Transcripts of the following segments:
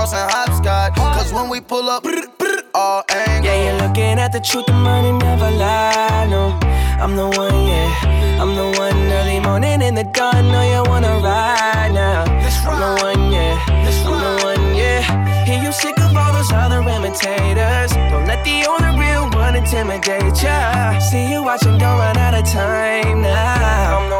Crossing hopscotch. Cause when we pull up, all angles. Yeah, you're looking at the truth, the money never lie. No, I'm the one, yeah. I'm the one early morning in the dawn. Know you wanna ride now. I'm the one, yeah. I'm the one, yeah. Hear you sick of all those other imitators. Don't let the only real one intimidate ya. See you watching, don't run out of time now.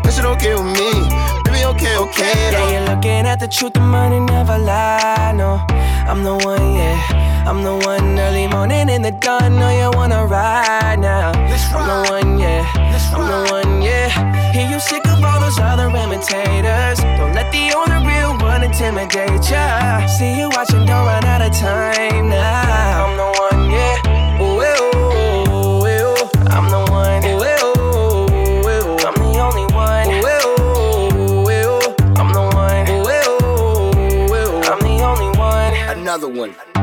Shit okay with me. Baby, okay, okay Yeah, though. you're looking at the truth, the money never lie. No, I'm the one, yeah. I'm the one early morning in the dawn. Know you wanna ride now. I'm the one, yeah. I'm the one, yeah. Hear you sick of all those other imitators. Don't let the only real one intimidate ya. See another one.